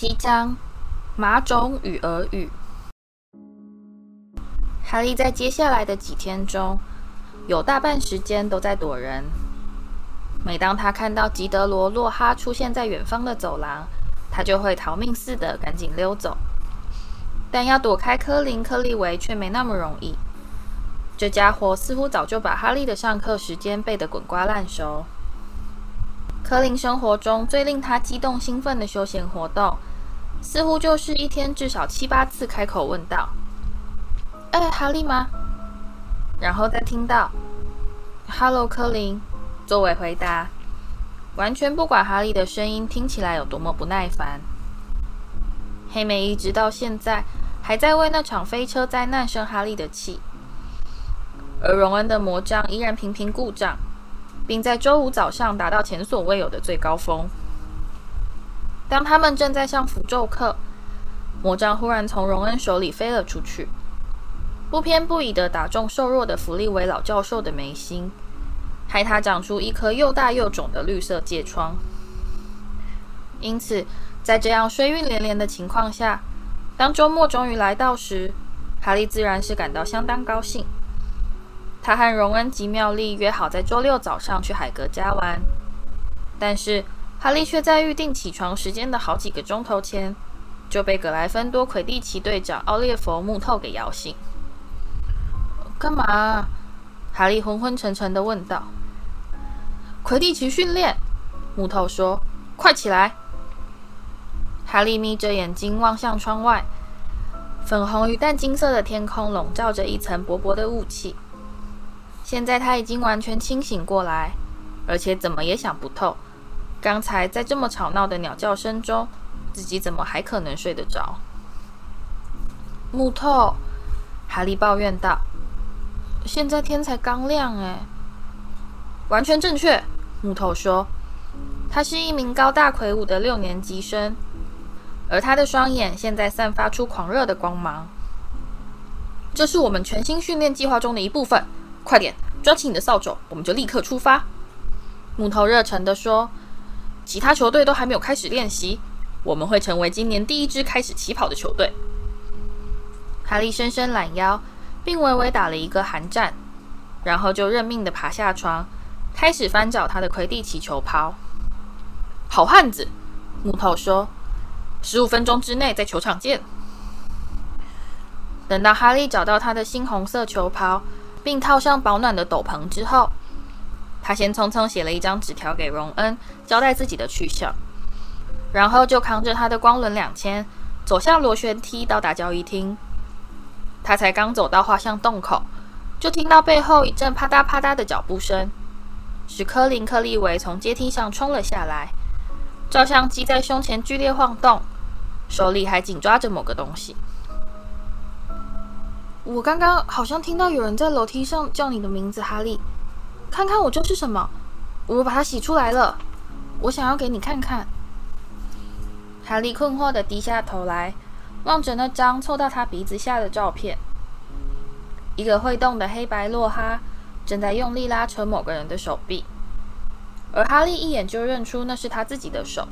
七章：马种与俄语。哈利在接下来的几天中，有大半时间都在躲人。每当他看到吉德罗·洛哈出现在远方的走廊，他就会逃命似的赶紧溜走。但要躲开科林·克利维却没那么容易。这家伙似乎早就把哈利的上课时间背得滚瓜烂熟。科林生活中最令他激动兴奋的休闲活动，似乎就是一天至少七八次开口问道：“哎，哈利吗？”然后再听到 “Hello，科林”作为回答，完全不管哈利的声音听起来有多么不耐烦。黑莓一直到现在还在为那场飞车灾难生哈利的气，而荣恩的魔杖依然频频故障。并在周五早上达到前所未有的最高峰。当他们正在上符咒课，魔杖忽然从荣恩手里飞了出去，不偏不倚地打中瘦弱的弗利维老教授的眉心，害他长出一颗又大又肿的绿色疥疮。因此，在这样衰运连连的情况下，当周末终于来到时，哈利自然是感到相当高兴。他和荣恩及妙丽约好在周六早上去海格家玩，但是哈利却在预定起床时间的好几个钟头前就被格莱芬多魁地奇队长奥列佛·木透给摇醒。“干嘛？”哈利昏昏沉沉地问道。“魁地奇训练。”木头说，“快起来！”哈利眯着眼睛望向窗外，粉红与淡金色的天空笼罩着一层薄薄的雾气。现在他已经完全清醒过来，而且怎么也想不透，刚才在这么吵闹的鸟叫声中，自己怎么还可能睡得着？木头，哈利抱怨道：“现在天才刚亮，哎。”完全正确，木头说：“他是一名高大魁梧的六年级生，而他的双眼现在散发出狂热的光芒。这是我们全新训练计划中的一部分。”快点，抓起你的扫帚，我们就立刻出发。”木头热忱地说，“其他球队都还没有开始练习，我们会成为今年第一支开始起跑的球队。”哈利伸伸懒腰，并微微打了一个寒战，然后就认命的爬下床，开始翻找他的魁地奇球袍。“好汉子！”木头说，“十五分钟之内在球场见。”等到哈利找到他的新红色球袍。并套上保暖的斗篷之后，他先匆匆写了一张纸条给荣恩，交代自己的去向，然后就扛着他的光轮两千，走向螺旋梯到达交易厅。他才刚走到画像洞口，就听到背后一阵啪嗒啪嗒的脚步声，史科林·克利维从阶梯上冲了下来，照相机在胸前剧烈晃动，手里还紧抓着某个东西。我刚刚好像听到有人在楼梯上叫你的名字，哈利。看看我这是什么？我把它洗出来了。我想要给你看看。哈利困惑地低下头来，望着那张凑到他鼻子下的照片。一个会动的黑白洛哈正在用力拉扯某个人的手臂，而哈利一眼就认出那是他自己的手。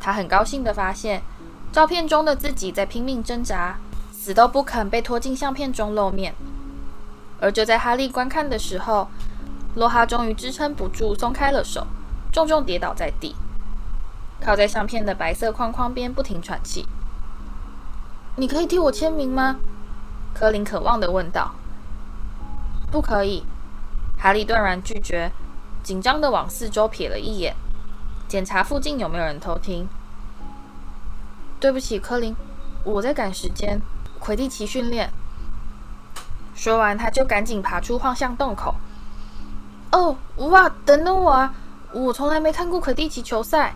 他很高兴地发现，照片中的自己在拼命挣扎。死都不肯被拖进相片中露面，而就在哈利观看的时候，洛哈终于支撑不住，松开了手，重重跌倒在地，靠在相片的白色框框边，不停喘气。“你可以替我签名吗？”科林渴望地问道。“不可以。”哈利断然拒绝，紧张地往四周瞥了一眼，检查附近有没有人偷听。“对不起，科林，我在赶时间。”魁地奇训练。说完，他就赶紧爬出晃向洞口。哦，哇！等等我啊，我从来没看过魁地奇球赛。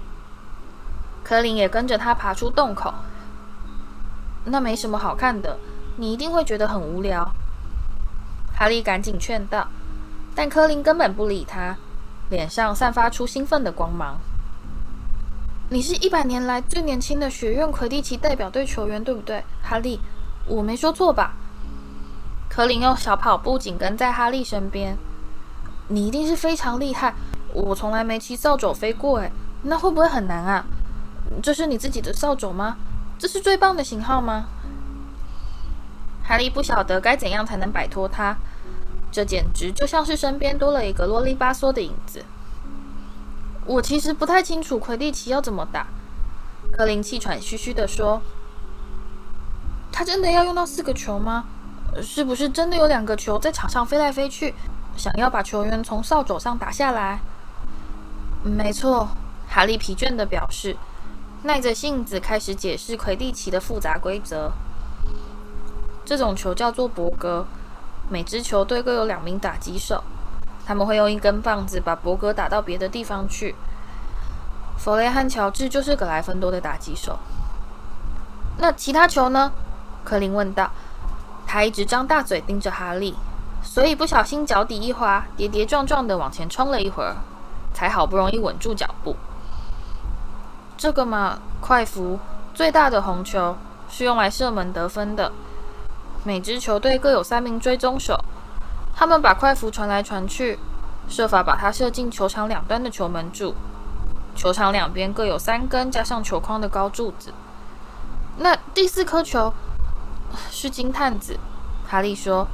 柯林也跟着他爬出洞口。那没什么好看的，你一定会觉得很无聊。哈利赶紧劝道，但柯林根本不理他，脸上散发出兴奋的光芒。你是一百年来最年轻的学院魁地奇代表队球员，对不对，哈利？我没说错吧？柯林用小跑步紧跟在哈利身边。你一定是非常厉害，我从来没骑扫帚飞过，诶，那会不会很难啊？这是你自己的扫帚吗？这是最棒的型号吗？哈利不晓得该怎样才能摆脱它，这简直就像是身边多了一个啰里吧嗦的影子。我其实不太清楚魁地奇要怎么打。柯林气喘吁吁地说：“他真的要用到四个球吗？是不是真的有两个球在场上飞来飞去，想要把球员从扫帚上打下来？”“没错。”哈利疲倦地表示，耐着性子开始解释魁地奇的复杂规则。这种球叫做博格，每支球队各有两名打击手，他们会用一根棒子把博格打到别的地方去。弗雷和乔治就是格莱芬多的打击手。那其他球呢？柯林问道。他一直张大嘴盯着哈利，所以不小心脚底一滑，跌跌撞撞地往前冲了一会儿，才好不容易稳住脚步。这个嘛，快服最大的红球是用来射门得分的。每支球队各有三名追踪手，他们把快服传来传去，设法把它射进球场两端的球门柱。球场两边各有三根加上球框的高柱子。那第四颗球是金探子，哈利说。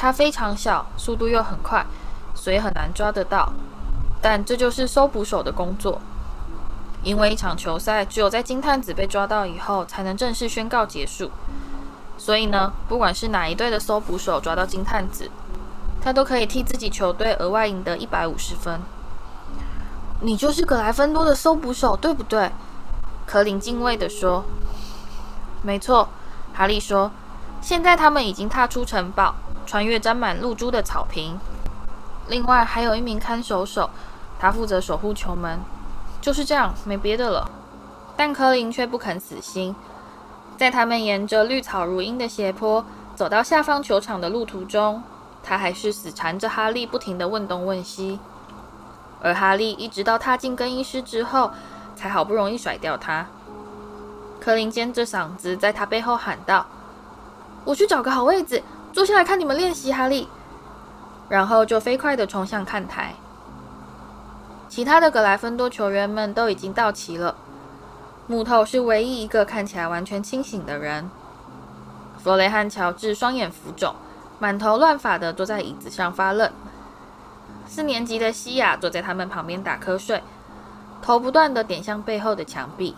它非常小，速度又很快，所以很难抓得到。但这就是搜捕手的工作，因为一场球赛只有在金探子被抓到以后，才能正式宣告结束。所以呢，不管是哪一队的搜捕手抓到金探子，他都可以替自己球队额外赢得一百五十分。你就是格莱芬多的搜捕手，对不对？柯林敬畏地说。没错，哈利说。现在他们已经踏出城堡，穿越沾满露珠的草坪。另外还有一名看守手，他负责守护球门。就是这样，没别的了。但柯林却不肯死心。在他们沿着绿草如茵的斜坡走到下方球场的路途中，他还是死缠着哈利，不停地问东问西。而哈利一直到踏进更衣室之后，才好不容易甩掉他。柯林尖着嗓子在他背后喊道：“我去找个好位子，坐下来看你们练习。”哈利，然后就飞快地冲向看台。其他的格莱芬多球员们都已经到齐了。木头是唯一一个看起来完全清醒的人。弗雷和乔治双眼浮肿，满头乱发地坐在椅子上发愣。四年级的西亚坐在他们旁边打瞌睡，头不断地点向背后的墙壁。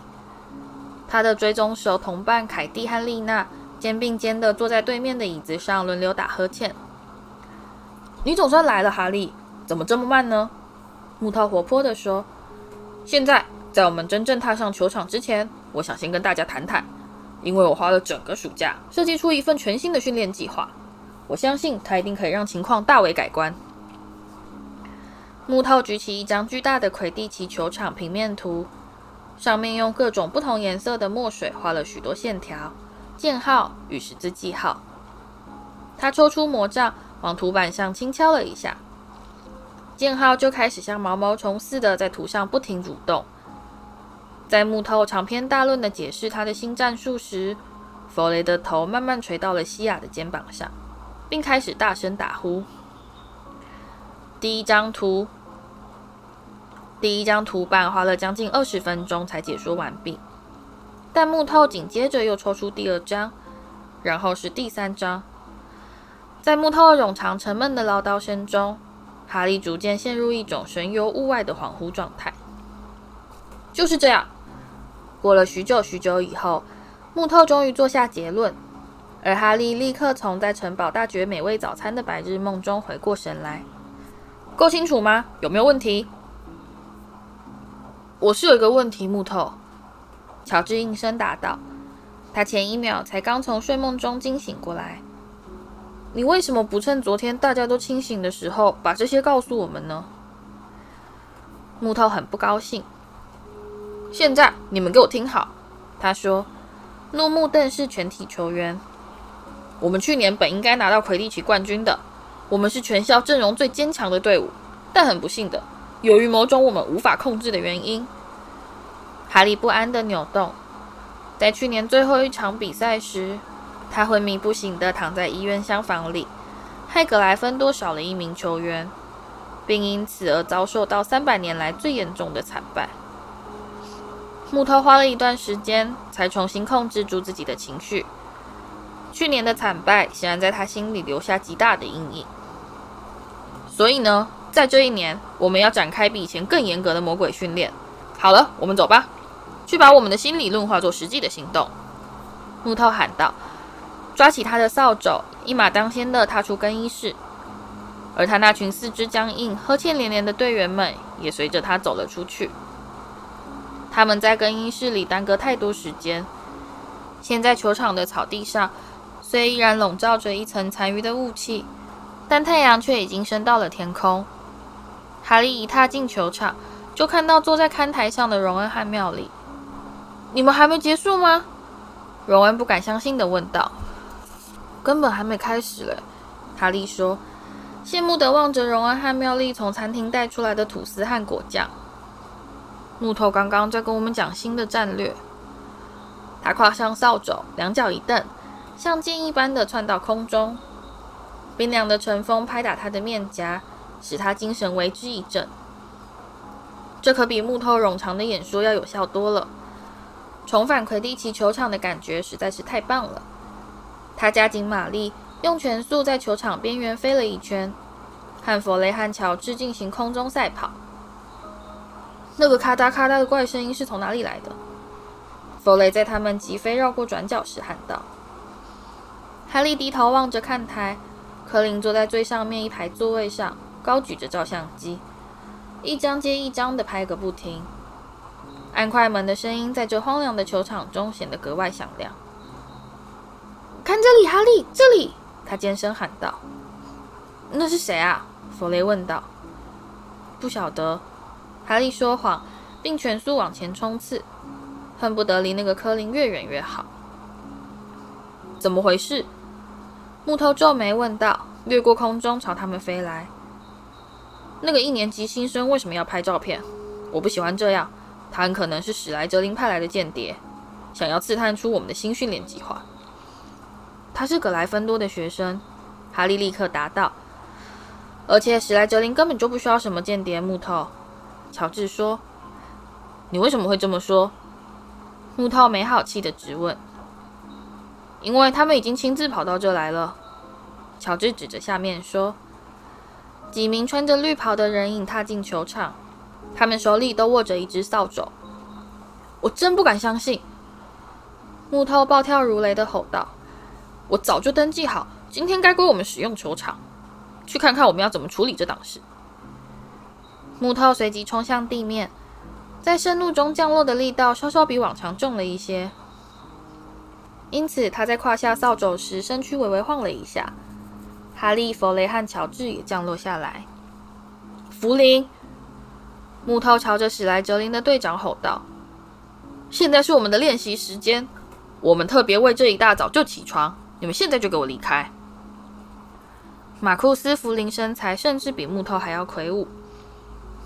他的追踪手同伴凯蒂和丽娜肩并肩地坐在对面的椅子上，轮流打呵欠。你总算来了，哈利，怎么这么慢呢？木头活泼地说：“现在，在我们真正踏上球场之前，我想先跟大家谈谈，因为我花了整个暑假设计出一份全新的训练计划，我相信它一定可以让情况大为改观。”木头举起一张巨大的魁地奇球场平面图，上面用各种不同颜色的墨水画了许多线条、箭号与十字记号。他抽出魔杖，往图板上轻敲了一下，箭号就开始像毛毛虫似的在图上不停蠕动。在木头长篇大论的解释他的新战术时，弗雷的头慢慢垂到了西亚的肩膀上，并开始大声打呼。第一张图。第一张图板花了将近二十分钟才解说完毕，但木头紧接着又抽出第二张，然后是第三张。在木头冗长沉闷的唠叨声中，哈利逐渐陷入一种神游物外的恍惚状态。就是这样，过了许久许久以后，木头终于做下结论，而哈利立刻从在城堡大嚼美味早餐的白日梦中回过神来。够清楚吗？有没有问题？我是有一个问题，木头。乔治应声答道。他前一秒才刚从睡梦中惊醒过来。你为什么不趁昨天大家都清醒的时候把这些告诉我们呢？木头很不高兴。现在你们给我听好，他说，怒目瞪视全体球员。我们去年本应该拿到魁地奇冠军的，我们是全校阵容最坚强的队伍，但很不幸的。由于某种我们无法控制的原因，哈利不安地扭动。在去年最后一场比赛时，他昏迷不醒地躺在医院厢房里，害格莱芬多少了一名球员，并因此而遭受到三百年来最严重的惨败。木头花了一段时间才重新控制住自己的情绪。去年的惨败显然在他心里留下极大的阴影。所以呢，在这一年，我们要展开比以前更严格的魔鬼训练。好了，我们走吧，去把我们的新理论化作实际的行动。木头喊道，抓起他的扫帚，一马当先地踏出更衣室。而他那群四肢僵硬、呵欠连连的队员们也随着他走了出去。他们在更衣室里耽搁太多时间。现在球场的草地上，虽依然笼罩着一层残余的雾气，但太阳却已经升到了天空。哈利一踏进球场，就看到坐在看台上的荣恩和妙丽。“你们还没结束吗？”荣恩不敢相信地问道。“根本还没开始嘞。”哈利说。羡慕地望着荣恩和妙丽从餐厅带出来的吐司和果酱。木头刚刚在跟我们讲新的战略。他跨上扫帚，两脚一蹬，像箭一般的窜到空中。冰凉的晨风拍打他的面颊，使他精神为之一振。这可比木头冗长的演说要有效多了。重返魁地奇球场的感觉实在是太棒了。他加紧马力。用全速在球场边缘飞了一圈，和弗雷和乔治进行空中赛跑。那个咔嗒咔嗒的怪声音是从哪里来的？弗雷在他们急飞绕过转角时喊道。哈利低头望着看台，柯林坐在最上面一排座位上，高举着照相机，一张接一张的拍个不停。按快门的声音在这荒凉的球场中显得格外响亮。看这里，哈利，这里！他尖声喊道：“那是谁啊？”弗雷问道。“不晓得。”哈利说谎，并全速往前冲刺，恨不得离那个柯林越远越好。“怎么回事？”木头皱眉问道，掠过空中朝他们飞来。“那个一年级新生为什么要拍照片？我不喜欢这样。他很可能是史莱哲林派来的间谍，想要刺探出我们的新训练计划。”他是葛莱芬多的学生，哈利立刻答道。而且史莱哲林根本就不需要什么间谍。木头，乔治说：“你为什么会这么说？”木头没好气地质问：“因为他们已经亲自跑到这来了。”乔治指着下面说：“几名穿着绿袍的人影踏进球场，他们手里都握着一只扫帚。”我真不敢相信！木头暴跳如雷地吼道。我早就登记好，今天该归我们使用球场。去看看我们要怎么处理这档事。木头随即冲向地面，在盛怒中降落的力道稍稍比往常重了一些，因此他在胯下扫帚时身躯微微晃了一下。哈利、弗雷和乔治也降落下来。福林，木头朝着史莱哲林的队长吼道：“现在是我们的练习时间，我们特别为这一大早就起床。”你们现在就给我离开！马库斯·福林身材甚至比木头还要魁梧。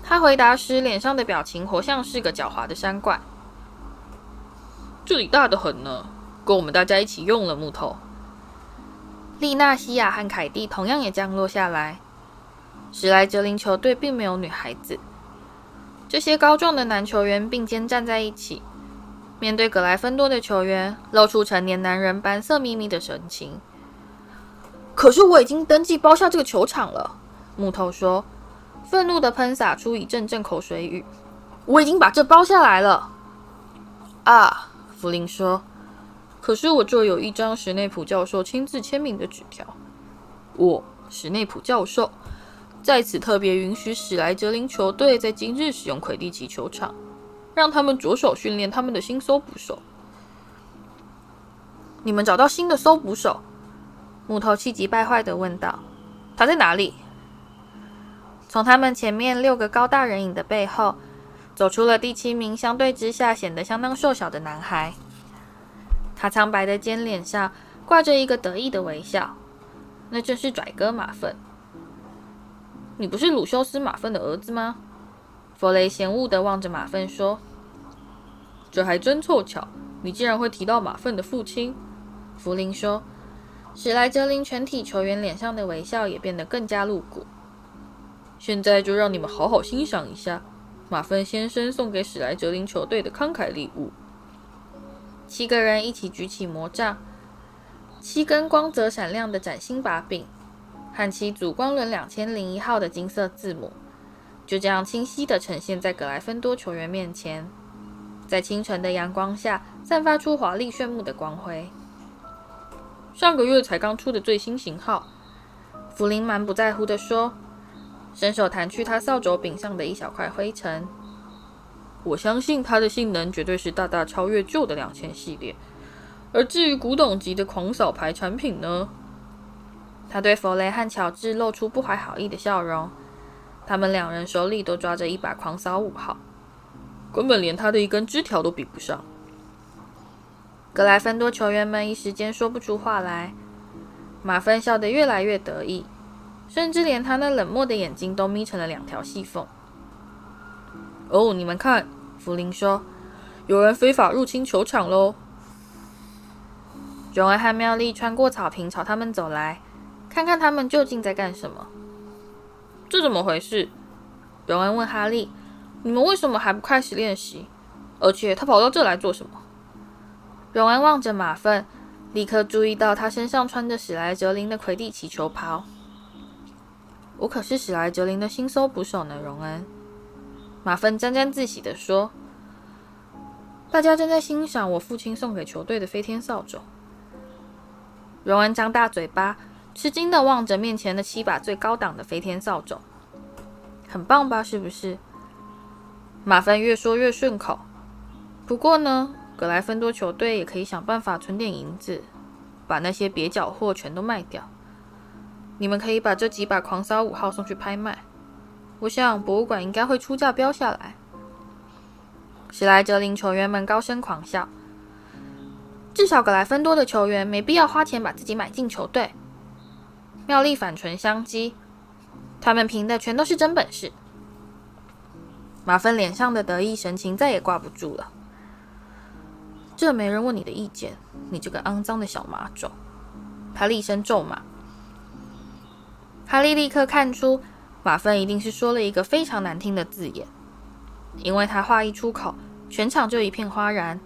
他回答时，脸上的表情活像是个狡猾的山怪。这里大得很呢，够我们大家一起用了。木头。丽娜、西亚和凯蒂同样也降落下来。史莱哲林球队并没有女孩子。这些高壮的男球员并肩站在一起。面对格莱芬多的球员，露出成年男人般色眯眯的神情。可是我已经登记包下这个球场了，木头说，愤怒地喷洒出一阵阵口水雨。我已经把这包下来了。啊，弗林说。可是我这有一张史内普教授亲自签名的纸条。我，史内普教授，在此特别允许史莱哲林球队在今日使用魁地奇球场。让他们着手训练他们的新搜捕手。你们找到新的搜捕手？木头气急败坏地问道：“他在哪里？”从他们前面六个高大人影的背后，走出了第七名，相对之下显得相当瘦小的男孩。他苍白的尖脸上挂着一个得意的微笑，那正是拽哥马粪。你不是鲁修斯马粪的儿子吗？弗雷嫌恶地望着马粪说：“这还真凑巧，你竟然会提到马粪的父亲。”弗林说：“史莱哲林全体球员脸上的微笑也变得更加露骨。”现在就让你们好好欣赏一下，马芬先生送给史莱哲林球队的慷慨礼物。七个人一起举起魔杖，七根光泽闪亮的崭新把柄，和七组光轮两千零一号的金色字母，就这样清晰地呈现在格莱芬多球员面前，在清晨的阳光下散发出华丽炫目的光辉。上个月才刚出的最新型号，弗林满不在乎地说，伸手弹去他扫帚柄上的一小块灰尘。我相信它的性能绝对是大大超越旧的两千系列。而至于古董级的狂扫牌产品呢？他对弗雷和乔治露出不怀好意的笑容。他们两人手里都抓着一把狂扫五号，根本连他的一根枝条都比不上。格莱芬多球员们一时间说不出话来。马芬笑得越来越得意，甚至连他那冷漠的眼睛都眯成了两条细缝。哦，你们看。弗林说：“有人非法入侵球场喽！”荣恩和妙丽穿过草坪朝他们走来，看看他们究竟在干什么。这怎么回事？荣恩问哈利：“你们为什么还不开始练习？而且他跑到这来做什么？”荣恩望着马粪，立刻注意到他身上穿着史莱哲林的魁地奇球袍。“我可是史莱哲林的新搜捕手呢，荣恩。”马芬沾沾自喜地说：“大家正在欣赏我父亲送给球队的飞天扫帚。”荣恩张大嘴巴，吃惊地望着面前的七把最高档的飞天扫帚，“很棒吧？是不是？”马芬越说越顺口。不过呢，格莱芬多球队也可以想办法存点银子，把那些蹩脚货全都卖掉。你们可以把这几把狂扫五号送去拍卖。我想博物馆应该会出价标下来。史莱哲林球员们高声狂笑。至少格莱芬多的球员没必要花钱把自己买进球队。妙丽反唇相讥：“他们凭的全都是真本事。”马芬脸上的得意神情再也挂不住了。这没人问你的意见，你这个肮脏的小麻种！他厉声咒骂。哈利立刻看出。马芬一定是说了一个非常难听的字眼，因为他话一出口，全场就一片哗然。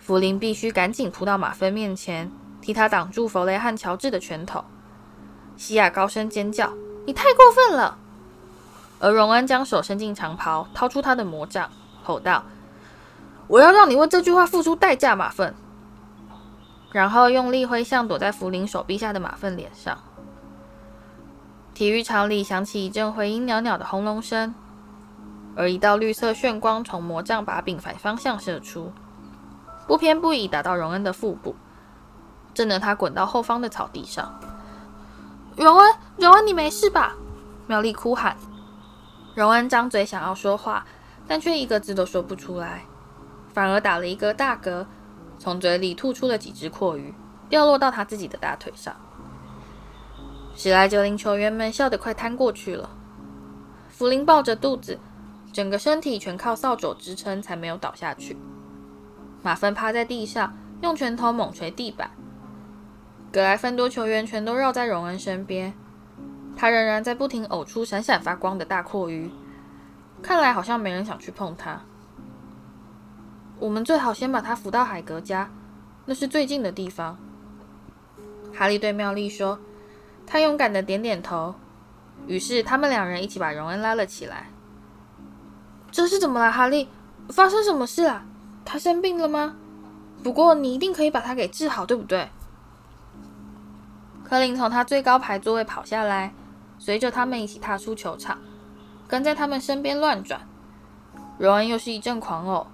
弗林必须赶紧扑到马芬面前，替他挡住弗雷和乔治的拳头。西亚高声尖叫：“你太过分了！”而荣恩将手伸进长袍，掏出他的魔杖，吼道：“我要让你为这句话付出代价，马粪！”然后用力挥向躲在弗林手臂下的马粪脸上。体育场里响起一阵回音袅袅的轰隆声，而一道绿色炫光从魔杖把柄反方向射出，不偏不倚打到荣恩的腹部，震得他滚到后方的草地上。荣恩，荣恩，你没事吧？妙丽哭喊。荣恩张嘴想要说话，但却一个字都说不出来，反而打了一个大嗝，从嘴里吐出了几只蛞蝓，掉落到他自己的大腿上。史莱哲林球员们笑得快瘫过去了。弗林抱着肚子，整个身体全靠扫帚支撑，才没有倒下去。马芬趴在地上，用拳头猛捶地板。格莱芬多球员全都绕在荣恩身边，他仍然在不停呕出闪闪发光的大蛞蝓，看来好像没人想去碰他。我们最好先把他扶到海格家，那是最近的地方。哈利对妙丽说。他勇敢的点点头，于是他们两人一起把荣恩拉了起来。这是怎么了，哈利？发生什么事了？他生病了吗？不过你一定可以把他给治好，对不对？柯林从他最高排座位跑下来，随着他们一起踏出球场，跟在他们身边乱转。荣恩又是一阵狂呕，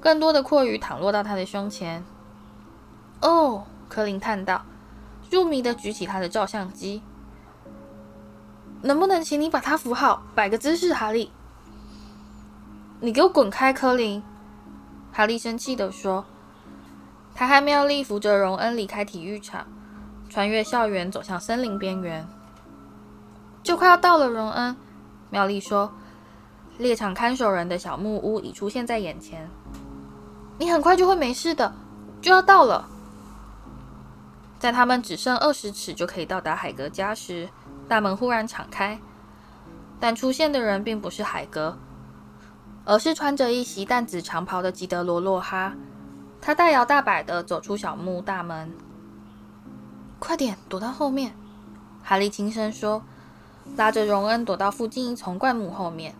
更多的蛞蝓躺落到他的胸前。哦，柯林叹道。入迷的举起他的照相机，能不能请你把他扶好，摆个姿势？哈利，你给我滚开！柯林，哈利生气地说。他和妙丽扶着荣恩离开体育场，穿越校园，走向森林边缘。就快要到了，荣恩，妙丽说。猎场看守人的小木屋已出现在眼前。你很快就会没事的，就要到了。在他们只剩二十尺就可以到达海格家时，大门忽然敞开，但出现的人并不是海格，而是穿着一袭淡紫长袍的吉德罗·洛哈。他大摇大摆地走出小木屋大门。“快点躲到后面！”哈利轻声说，拉着荣恩躲到附近一丛灌木后面。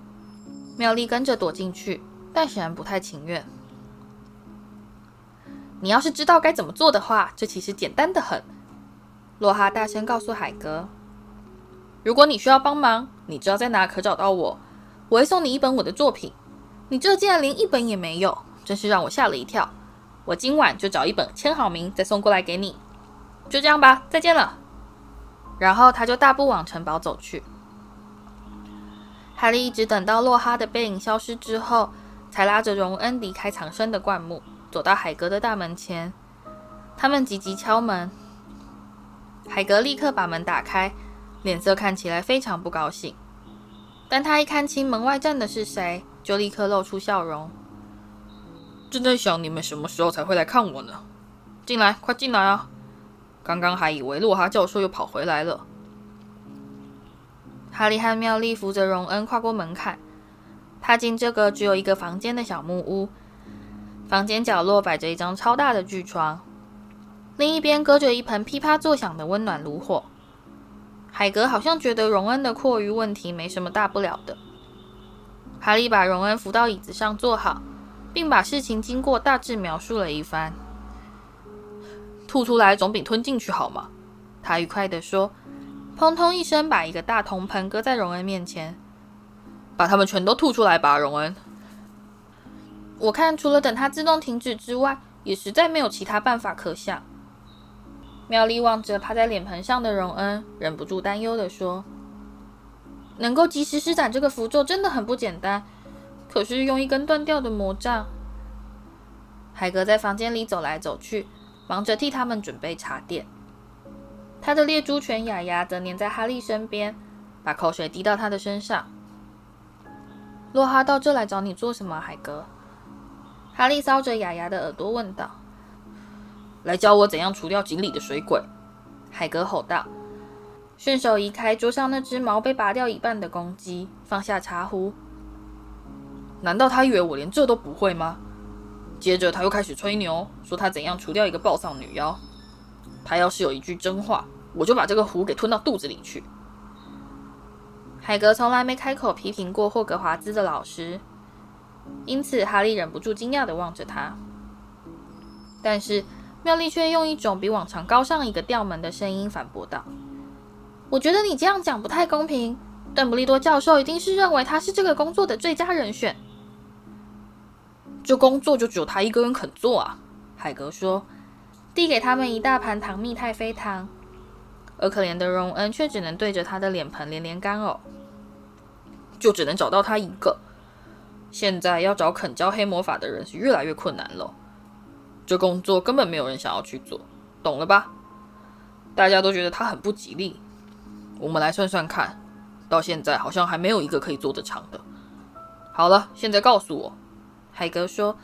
妙丽跟着躲进去，但显然不太情愿。你要是知道该怎么做的话，这其实简单的很。洛哈大声告诉海格：“如果你需要帮忙，你知道在哪可找到我。我会送你一本我的作品。你这竟然连一本也没有，真是让我吓了一跳。我今晚就找一本，签好名，再送过来给你。就这样吧，再见了。”然后他就大步往城堡走去。哈利一直等到洛哈的背影消失之后，才拉着荣恩离开藏身的灌木，走到海格的大门前。他们急急敲门。海格立刻把门打开，脸色看起来非常不高兴。但他一看清门外站的是谁，就立刻露出笑容。正在想你们什么时候才会来看我呢？进来，快进来啊！刚刚还以为洛哈教授又跑回来了。哈利和妙丽扶着荣恩跨过门槛，踏进这个只有一个房间的小木屋。房间角落摆着一张超大的巨床。另一边搁着一盆噼啪作响的温暖炉火。海格好像觉得荣恩的蛞蝓问题没什么大不了的。哈利把荣恩扶到椅子上坐好，并把事情经过大致描述了一番。吐出来总比吞进去好吗？他愉快地说，砰通一声把一个大铜盆搁在荣恩面前。把它们全都吐出来吧，荣恩。我看除了等它自动停止之外，也实在没有其他办法可想。妙丽望着趴在脸盆上的荣恩，忍不住担忧地说：“能够及时施展这个符咒真的很不简单。可是用一根断掉的魔杖。”海格在房间里走来走去，忙着替他们准备茶点。他的猎猪犬雅雅则黏在哈利身边，把口水滴到他的身上。洛哈到这来找你做什么，海格？哈利搔着雅雅的耳朵问道。来教我怎样除掉井里的水鬼！海格吼道，顺手移开桌上那只毛被拔掉一半的公鸡，放下茶壶。难道他以为我连这都不会吗？接着他又开始吹牛，说他怎样除掉一个暴丧女妖。他要是有一句真话，我就把这个壶给吞到肚子里去。海格从来没开口批评过霍格华兹的老师，因此哈利忍不住惊讶地望着他，但是。妙丽却用一种比往常高上一个调门的声音反驳道：“我觉得你这样讲不太公平。邓布利多教授一定是认为他是这个工作的最佳人选。这工作就只有他一个人肯做啊。”海格说，递给他们一大盘糖蜜太妃糖，而可怜的荣恩却只能对着他的脸盆连连干呕。就只能找到他一个。现在要找肯教黑魔法的人是越来越困难了。这工作根本没有人想要去做，懂了吧？大家都觉得他很不吉利。我们来算算看，到现在好像还没有一个可以做得长的。好了，现在告诉我，海格说，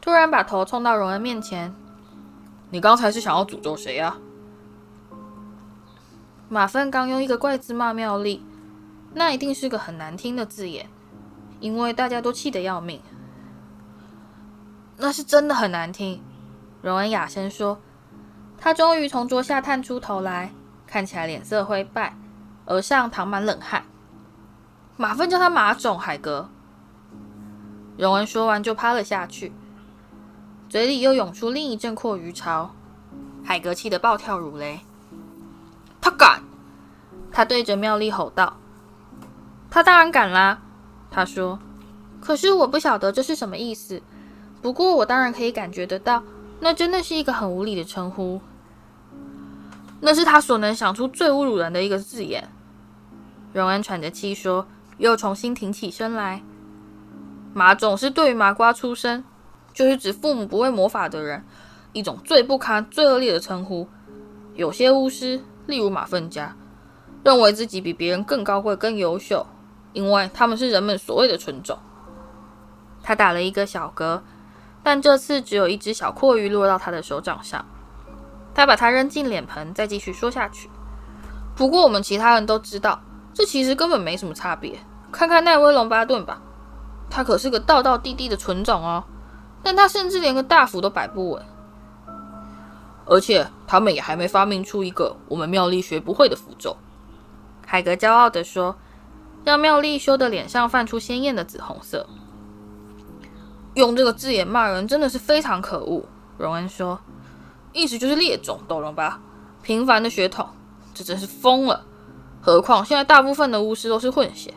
突然把头冲到荣恩面前。你刚才是想要诅咒谁呀？马粪刚用一个怪字骂妙丽，那一定是个很难听的字眼，因为大家都气得要命。那是真的很难听。荣恩哑声说：“他终于从桌下探出头来，看起来脸色灰败，额上淌满冷汗。马粪叫他马种，海格。”荣恩说完就趴了下去，嘴里又涌出另一阵阔鱼潮。海格气得暴跳如雷。他敢！他对着妙丽吼道：“他当然敢啦！”他说：“可是我不晓得这是什么意思。不过我当然可以感觉得到。”那真的是一个很无理的称呼。那是他所能想出最侮辱人的一个字眼。荣恩喘着气说，又重新挺起身来。麻种是对于麻瓜出身，就是指父母不会魔法的人，一种最不堪、最恶劣的称呼。有些巫师，例如马粪家，认为自己比别人更高贵、更优秀，因为他们是人们所谓的纯种。他打了一个小嗝。但这次只有一只小蛞蝓落到他的手掌上，他把它扔进脸盆，再继续说下去。不过我们其他人都知道，这其实根本没什么差别。看看奈威·龙巴顿吧，他可是个道道地地的纯种哦，但他甚至连个大斧都摆不稳。而且他们也还没发明出一个我们妙丽学不会的符咒。海格骄傲地说，让妙丽羞得脸上泛出鲜艳的紫红色。用这个字眼骂人真的是非常可恶。荣恩说，意思就是劣种，懂了吧？平凡的血统，这真是疯了。何况现在大部分的巫师都是混血。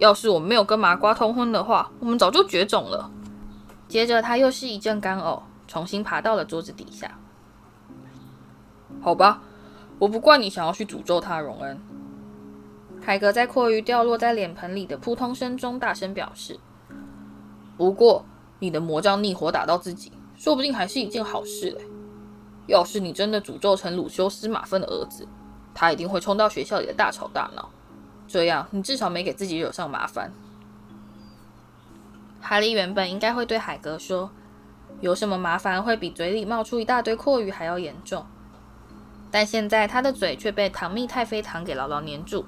要是我没有跟麻瓜通婚的话，我们早就绝种了。接着他又是一阵干呕，重新爬到了桌子底下。好吧，我不怪你想要去诅咒他，荣恩。海格在蛞蝓掉落在脸盆里的扑通声中大声表示。不过，你的魔杖逆火打到自己，说不定还是一件好事嘞。要是你真的诅咒成鲁修斯·马芬的儿子，他一定会冲到学校里的大吵大闹。这样，你至少没给自己惹上麻烦。哈利原本应该会对海格说，有什么麻烦会比嘴里冒出一大堆蛞蝓还要严重。但现在他的嘴却被糖蜜太妃糖给牢牢黏住。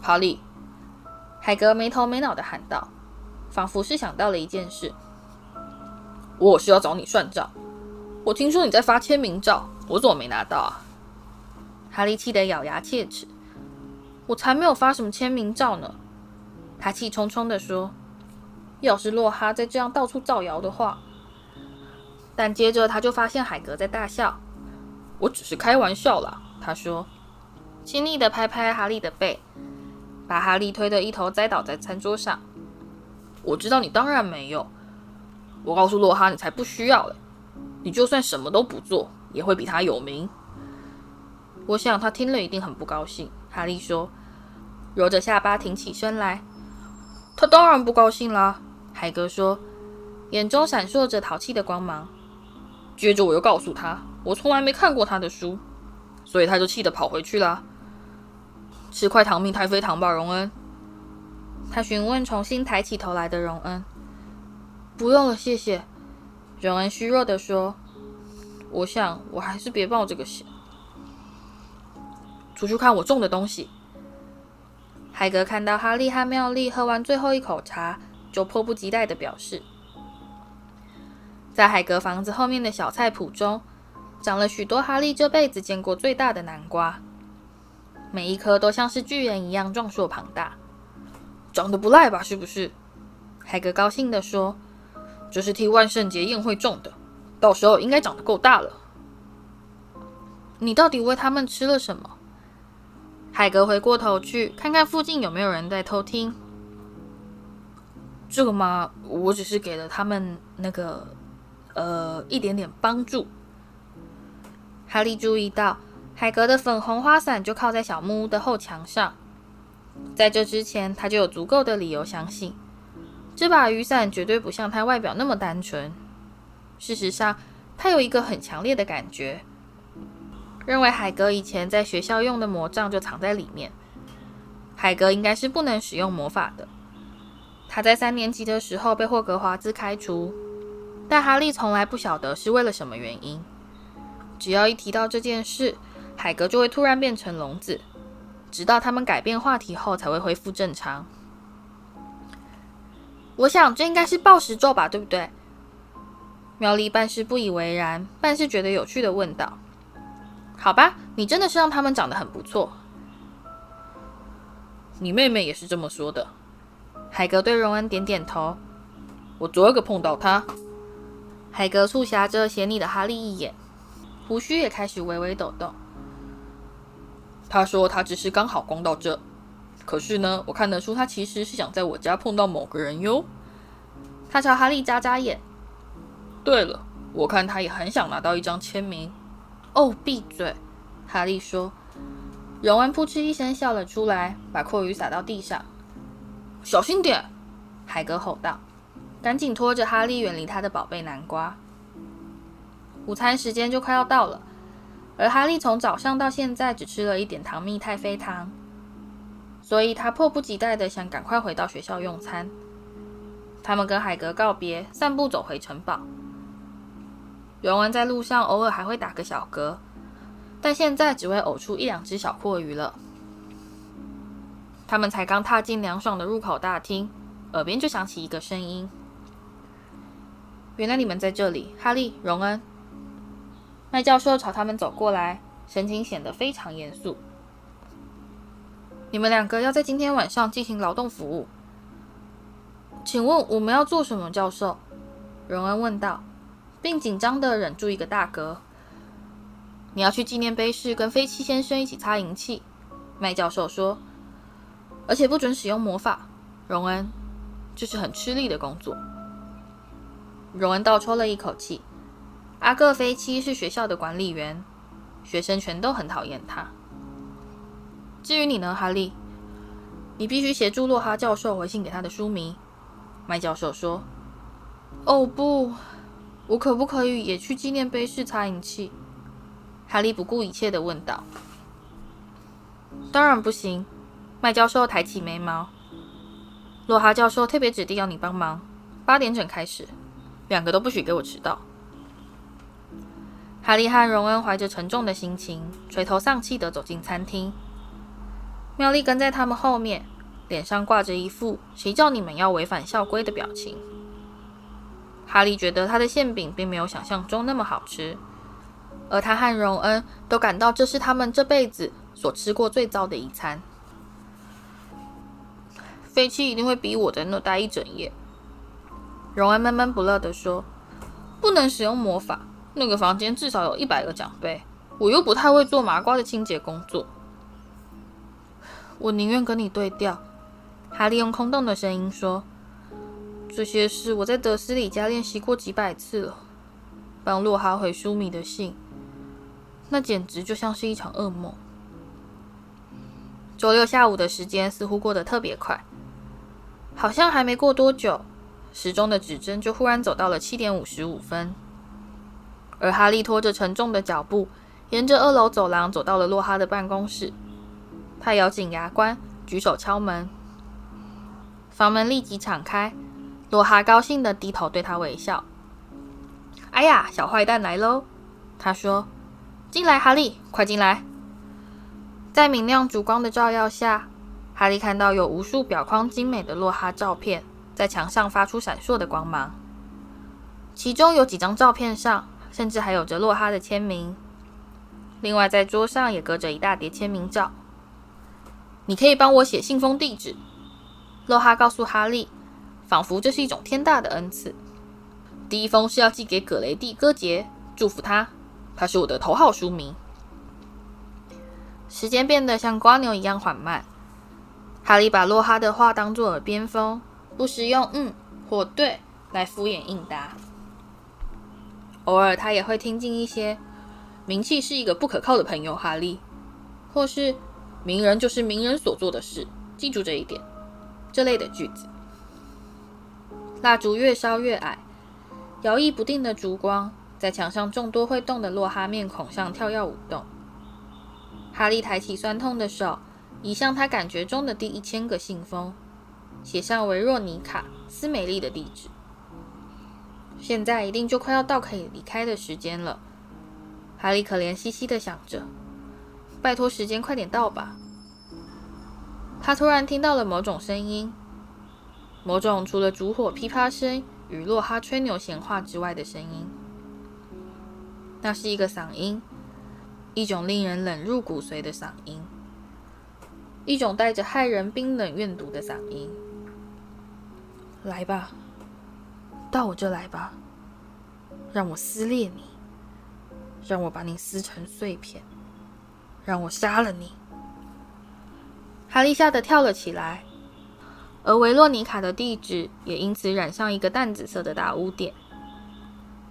哈利，海格没头没脑地喊道，仿佛是想到了一件事。我是要找你算账。我听说你在发签名照，我怎么没拿到啊？哈利气得咬牙切齿。我才没有发什么签名照呢！他气冲冲地说：“要是洛哈再这样到处造谣的话……”但接着他就发现海格在大笑。我只是开玩笑啦，他说，亲昵地拍拍哈利的背，把哈利推得一头栽倒在餐桌上。我知道你当然没有，我告诉洛哈你才不需要嘞，你就算什么都不做，也会比他有名。我想他听了一定很不高兴。哈利说，揉着下巴挺起身来。他当然不高兴啦，海格说，眼中闪烁着淘气的光芒。接着我又告诉他。我从来没看过他的书，所以他就气得跑回去了。吃块糖蜜太妃糖吧，荣恩。他询问重新抬起头来的荣恩。不用了，谢谢。荣恩虚弱地说：“我想我还是别冒这个险。”出去看我种的东西。海格看到哈利和妙丽喝完最后一口茶，就迫不及待的表示，在海格房子后面的小菜圃中。长了许多哈利这辈子见过最大的南瓜，每一颗都像是巨人一样壮硕庞大，长得不赖吧？是不是？海格高兴的说：“这是替万圣节宴会种的，到时候应该长得够大了。”你到底喂他们吃了什么？海格回过头去看看附近有没有人在偷听。这个嘛，我只是给了他们那个，呃，一点点帮助。哈利注意到，海格的粉红花伞就靠在小木屋的后墙上。在这之前，他就有足够的理由相信，这把雨伞绝对不像他外表那么单纯。事实上，他有一个很强烈的感觉，认为海格以前在学校用的魔杖就藏在里面。海格应该是不能使用魔法的。他在三年级的时候被霍格华兹开除，但哈利从来不晓得是为了什么原因。只要一提到这件事，海格就会突然变成聋子，直到他们改变话题后才会恢复正常。我想这应该是报时咒吧，对不对？妙丽半是不以为然，半是觉得有趣的问道：“好吧，你真的是让他们长得很不错。”你妹妹也是这么说的。海格对荣恩点点头。我昨儿个碰到他。海格促狭着斜睨的哈利一眼。胡须也开始微微抖动。他说他只是刚好光到这，可是呢，我看得出他其实是想在我家碰到某个人哟。他朝哈利眨眨眼。对了，我看他也很想拿到一张签名。哦，闭嘴！哈利说。荣恩扑哧一声笑了出来，把蛞蝓洒到地上。小心点！海格吼道，赶紧拖着哈利远离他的宝贝南瓜。午餐时间就快要到了，而哈利从早上到现在只吃了一点糖蜜太妃糖，所以他迫不及待地想赶快回到学校用餐。他们跟海格告别，散步走回城堡。荣恩在路上偶尔还会打个小嗝，但现在只会呕出一两只小蛞蝓了。他们才刚踏进凉爽的入口大厅，耳边就响起一个声音：“原来你们在这里，哈利、荣恩。”麦教授朝他们走过来，神情显得非常严肃。“你们两个要在今天晚上进行劳动服务，请问我们要做什么？”教授荣恩问道，并紧张地忍住一个大嗝。“你要去纪念碑室跟菲奇先生一起擦银器。”麦教授说，“而且不准使用魔法。”荣恩。这是很吃力的工作。荣恩倒抽了一口气。阿各菲七是学校的管理员，学生全都很讨厌他。至于你呢，哈利，你必须协助洛哈教授回信给他的书迷。麦教授说：“哦不，我可不可以也去纪念碑室擦银器？”哈利不顾一切地问道。“当然不行。”麦教授抬起眉毛。洛哈教授特别指定要你帮忙，八点整开始，两个都不许给我迟到。哈利和荣恩怀着沉重的心情，垂头丧气地走进餐厅。妙丽跟在他们后面，脸上挂着一副“谁叫你们要违反校规”的表情。哈利觉得他的馅饼并没有想象中那么好吃，而他和荣恩都感到这是他们这辈子所吃过最糟的一餐。飞七一定会逼我在那待一整夜。荣恩闷闷不乐地说：“不能使用魔法，那个房间至少有一百个奖杯，我又不太会做麻瓜的清洁工作。我宁愿跟你对调。”哈利用空洞的声音说：“这些事我在德思礼家练习过几百次了。帮洛哈回舒米的信，那简直就像是一场噩梦。”周六下午的时间似乎过得特别快。好像还没过多久，时钟的指针就忽然走到了七点五十五分，而哈利拖着沉重的脚步，沿着二楼走廊走到了洛哈的办公室。他咬紧牙关，举手敲门，房门立即敞开。洛哈高兴地低头对他微笑。“哎呀，小坏蛋来喽！”他说，“进来，哈利，快进来。”在明亮烛光的照耀下。哈利看到有无数表框精美的洛哈照片在墙上发出闪烁的光芒，其中有几张照片上甚至还有着洛哈的签名。另外，在桌上也搁着一大叠签名照。你可以帮我写信封地址，洛哈告诉哈利，仿佛这是一种天大的恩赐。第一封是要寄给葛雷蒂·戈杰，祝福他，他是我的头号书迷。时间变得像蜗牛一样缓慢。哈利把洛哈的话当作耳边风，不时用“嗯”或“对”来敷衍应答。偶尔，他也会听进一些“名气是一个不可靠的朋友”，哈利，或是“名人就是名人所做的事，记住这一点”这类的句子。蜡烛越烧越矮，摇曳不定的烛光在墙上众多会动的洛哈面孔上跳跃舞动。哈利抬起酸痛的手。移向他感觉中的第一千个信封，写上维若妮卡·斯美丽的地址。现在一定就快要到可以离开的时间了。哈利可怜兮兮的想着：“拜托，时间快点到吧！”他突然听到了某种声音，某种除了烛火噼啪声与洛哈吹牛闲话之外的声音。那是一个嗓音，一种令人冷入骨髓的嗓音。一种带着骇人冰冷怨毒的嗓音。来吧，到我这来吧，让我撕裂你，让我把你撕成碎片，让我杀了你。哈利吓得跳了起来，而维洛妮卡的地址也因此染上一个淡紫色的大污点。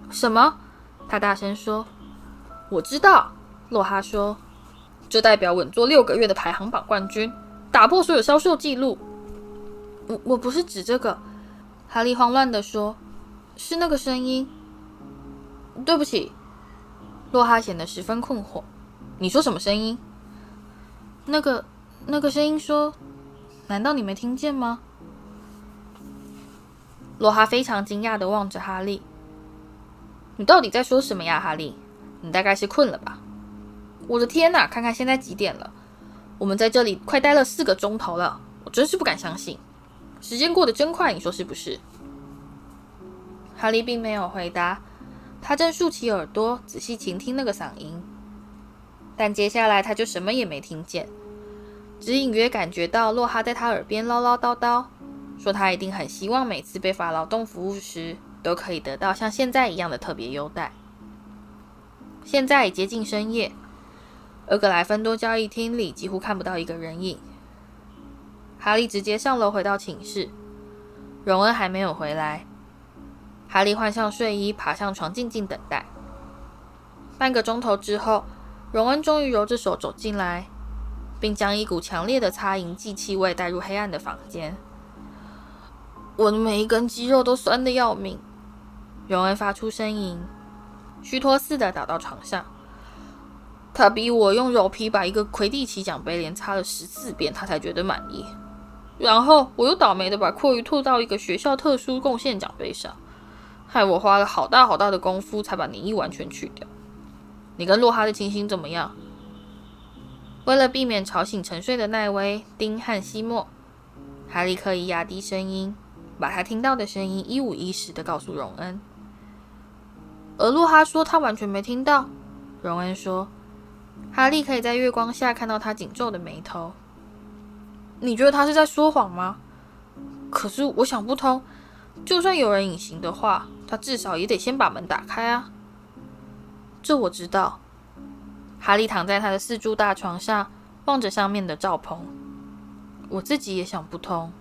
什么？他大声说：“我知道。”洛哈说。这代表稳坐六个月的排行榜冠军，打破所有销售记录。我我不是指这个，哈利慌乱地说，是那个声音。对不起，洛哈显得十分困惑。你说什么声音？那个那个声音说，难道你没听见吗？罗哈非常惊讶地望着哈利。你到底在说什么呀，哈利？你大概是困了吧？我的天哪！看看现在几点了？我们在这里快待了四个钟头了，我真是不敢相信。时间过得真快，你说是不是？”哈利并没有回答，他正竖起耳朵仔细倾听那个嗓音，但接下来他就什么也没听见，只隐约感觉到洛哈在他耳边唠唠叨叨，说他一定很希望每次被罚劳动服务时都可以得到像现在一样的特别优待。现在已接近深夜，而格莱芬多交易厅里几乎看不到一个人影。哈利直接上楼回到寝室，荣恩还没有回来。哈利换上睡衣，爬上床，静静等待。半个钟头之后，荣恩终于揉着手走进来，并将一股强烈的擦银剂气味带入黑暗的房间。我的每一根肌肉都酸得要命。荣恩发出呻吟，虚脱似的倒到床上。他逼我用柔皮把一个魁地奇奖杯连擦了十四遍，他才觉得满意。然后我又倒霉的把蛞蝓吐到一个学校特殊贡献奖杯上。害我花了好大好大的功夫才把泥液完全去掉。你跟洛哈的情形怎么样？为了避免吵醒沉睡的奈威、丁和西莫，哈利刻意压低声音，把他听到的声音一五一十地告诉荣恩。而洛哈说他完全没听到。荣恩说，哈利可以在月光下看到他紧皱的眉头。你觉得他是在说谎吗？可是我想不通，就算有人隐形的话。他至少也得先把门打开啊！这我知道。哈利躺在他的四柱大床上，望着上面的罩棚。我自己也想不通。